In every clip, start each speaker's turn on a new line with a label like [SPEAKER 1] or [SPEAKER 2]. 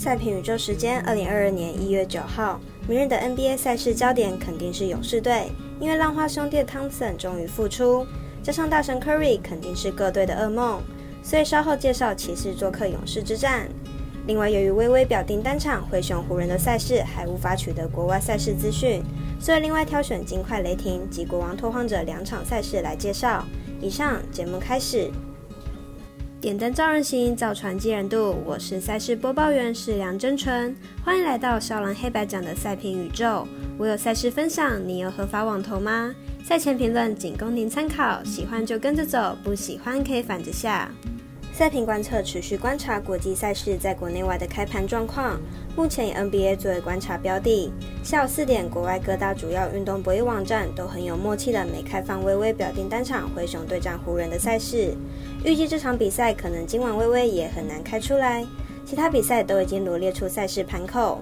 [SPEAKER 1] 赛评宇宙时间，二零二二年一月九号，明日的 NBA 赛事焦点肯定是勇士队，因为浪花兄弟汤森终于复出，加上大神 Curry 肯定是各队的噩梦，所以稍后介绍骑士做客勇士之战。另外，由于微微表定单场灰熊湖人的赛事还无法取得国外赛事资讯，所以另外挑选金块雷霆及国王拓荒者两场赛事来介绍。以上节目开始。点灯照人行，造船济人度。我是赛事播报员是梁真纯，欢迎来到少狼黑白奖的赛评宇宙。我有赛事分享，你有合法网投吗？赛前评论仅供您参考，喜欢就跟着走，不喜欢可以反着下。赛评观测持续观察国际赛事在国内外的开盘状况，目前以 NBA 作为观察标的。下午四点，国外各大主要运动博弈网站都很有默契的没开放微微表定单场灰熊对战湖人的赛事。预计这场比赛可能今晚微微也很难开出来，其他比赛都已经罗列出赛事盘口。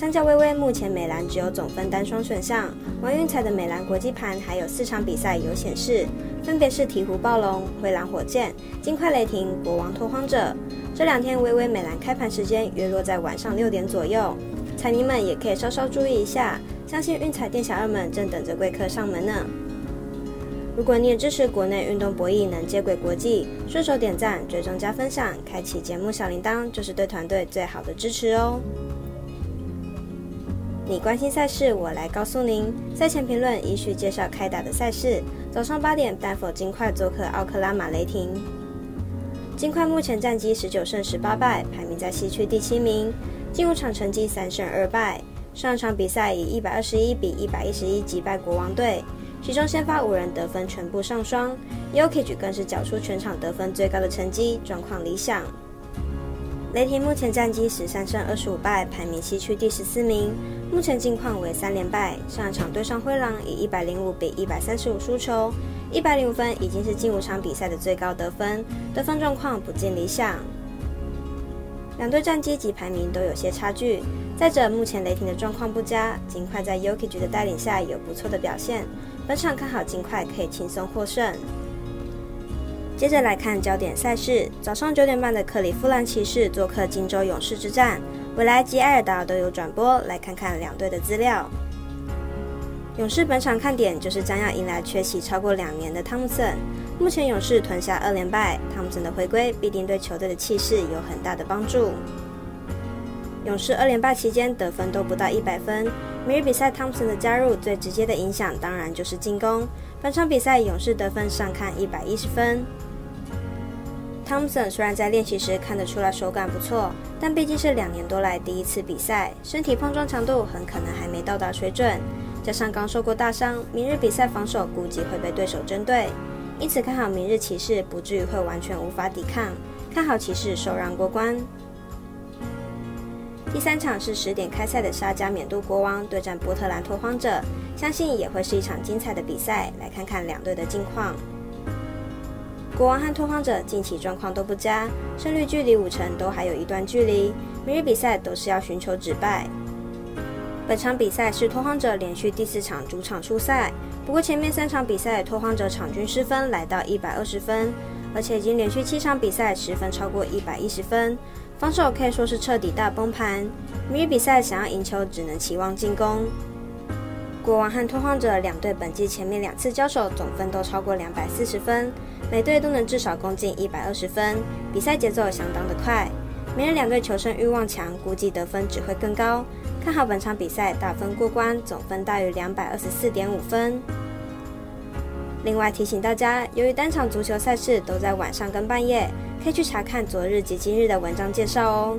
[SPEAKER 1] 相较微微，目前美兰只有总分单双选项，王运彩的美兰国际盘还有四场比赛有显示。分别是鹈鹕暴龙、灰狼火箭、金块雷霆、国王拓荒者。这两天微微美兰开盘时间约落在晚上六点左右，彩迷们也可以稍稍注意一下。相信运彩店小二们正等着贵客上门呢。如果你也支持国内运动博弈能接轨国际，顺手点赞、追踪加分享、开启节目小铃铛，就是对团队最好的支持哦。你关心赛事，我来告诉您。赛前评论依序介绍开打的赛事。早上八点，丹佛金块做客奥克拉马雷霆。金块目前战绩十九胜十八败，排名在西区第七名。进五场成绩三胜二败，上场比赛以一百二十一比一百一十一击败国王队，其中先发五人得分全部上双 y o k i c 更是缴出全场得分最高的成绩，状况理想。雷霆目前战绩十三胜二十五败，排名西区第十四名。目前近况为三连败，上一场对上灰狼以一百零五比一百三十五输球，一百零五分已经是近五场比赛的最高得分，得分状况不尽理想。两队战绩及排名都有些差距。再者，目前雷霆的状况不佳，尽快在 Yuki 的带领下有不错的表现，本场看好尽快可以轻松获胜。接着来看焦点赛事，早上九点半的克里夫兰骑士做客金州勇士之战，未来及埃尔达都有转播，来看看两队的资料。勇士本场看点就是将要迎来缺席超过两年的汤姆森，目前勇士吞下二连败，汤姆森的回归必定对球队的气势有很大的帮助。勇士二连败期间得分都不到一百分，明日比赛汤姆森的加入最直接的影响当然就是进攻，本场比赛勇士得分上看一百一十分。汤姆森虽然在练习时看得出来手感不错，但毕竟是两年多来第一次比赛，身体碰撞强度很可能还没到达水准。加上刚受过大伤，明日比赛防守估计会被对手针对，因此看好明日骑士不至于会完全无法抵抗，看好骑士受让过关。第三场是十点开赛的沙加缅度国王对战波特兰拓荒者，相信也会是一场精彩的比赛。来看看两队的近况。国王和拓荒者近期状况都不佳，胜率距离五成都还有一段距离。明日比赛都是要寻求止败。本场比赛是拓荒者连续第四场主场出赛，不过前面三场比赛拓荒者场均失分来到一百二十分，而且已经连续七场比赛失分超过一百一十分，防守可以说是彻底大崩盘。明日比赛想要赢球，只能期望进攻。国王和拓荒者两队本季前面两次交手总分都超过两百四十分，每队都能至少攻进一百二十分，比赛节奏相当的快。明日两队求胜欲望强，估计得分只会更高。看好本场比赛大分过关，总分大于两百二十四点五分。另外提醒大家，由于单场足球赛事都在晚上跟半夜，可以去查看昨日及今日的文章介绍哦。